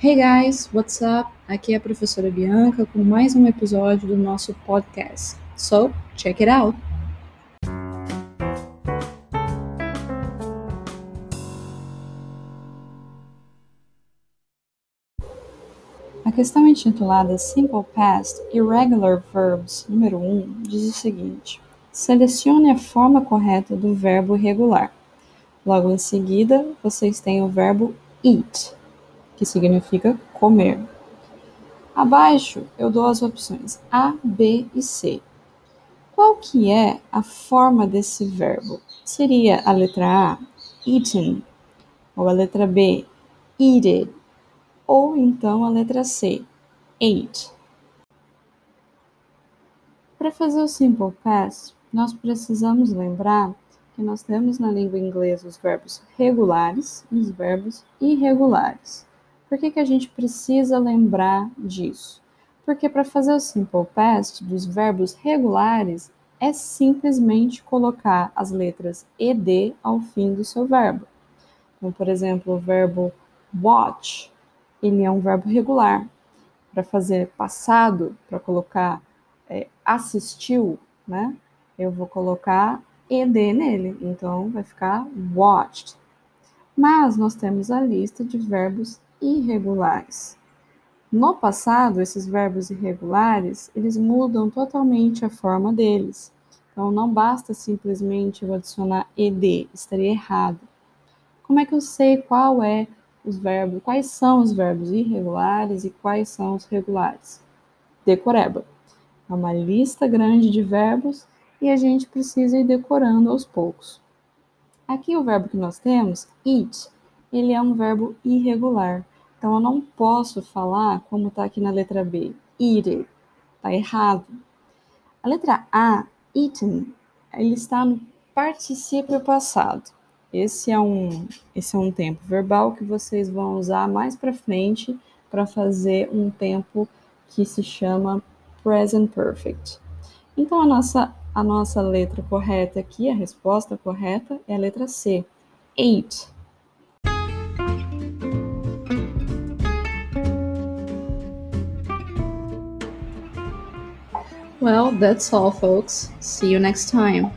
Hey guys, what's up? Aqui é a professora Bianca com mais um episódio do nosso podcast. So, check it out! A questão intitulada Simple Past Irregular Verbs número 1 diz o seguinte: Selecione a forma correta do verbo irregular. Logo em seguida, vocês têm o verbo eat, que significa comer. Abaixo eu dou as opções A, B e C. Qual que é a forma desse verbo? Seria a letra A, eaten, ou a letra B, eated, ou então a letra C, ate. Para fazer o simple past, nós precisamos lembrar que nós temos na língua inglesa os verbos regulares e os verbos irregulares. Por que, que a gente precisa lembrar disso? Porque para fazer o simple past dos verbos regulares é simplesmente colocar as letras ed ao fim do seu verbo. Então, por exemplo, o verbo watch, ele é um verbo regular. Para fazer passado, para colocar é, assistiu, né? Eu vou colocar ed nele, então vai ficar watched. Mas nós temos a lista de verbos irregulares. No passado, esses verbos irregulares, eles mudam totalmente a forma deles. Então, não basta simplesmente eu adicionar ed, estaria errado. Como é que eu sei qual é os verbos, quais são os verbos irregulares e quais são os regulares? Decoreba. É uma lista grande de verbos e a gente precisa ir decorando aos poucos. Aqui o verbo que nós temos, eat, ele é um verbo irregular. Então eu não posso falar como está aqui na letra B, eat it, está errado. A letra A, eaten, ele está no particípio passado. Esse é um, esse é um tempo verbal que vocês vão usar mais para frente para fazer um tempo que se chama present perfect. Então a nossa a nossa letra correta aqui, a resposta correta é a letra C, eight. Well, that's all, folks. See you next time.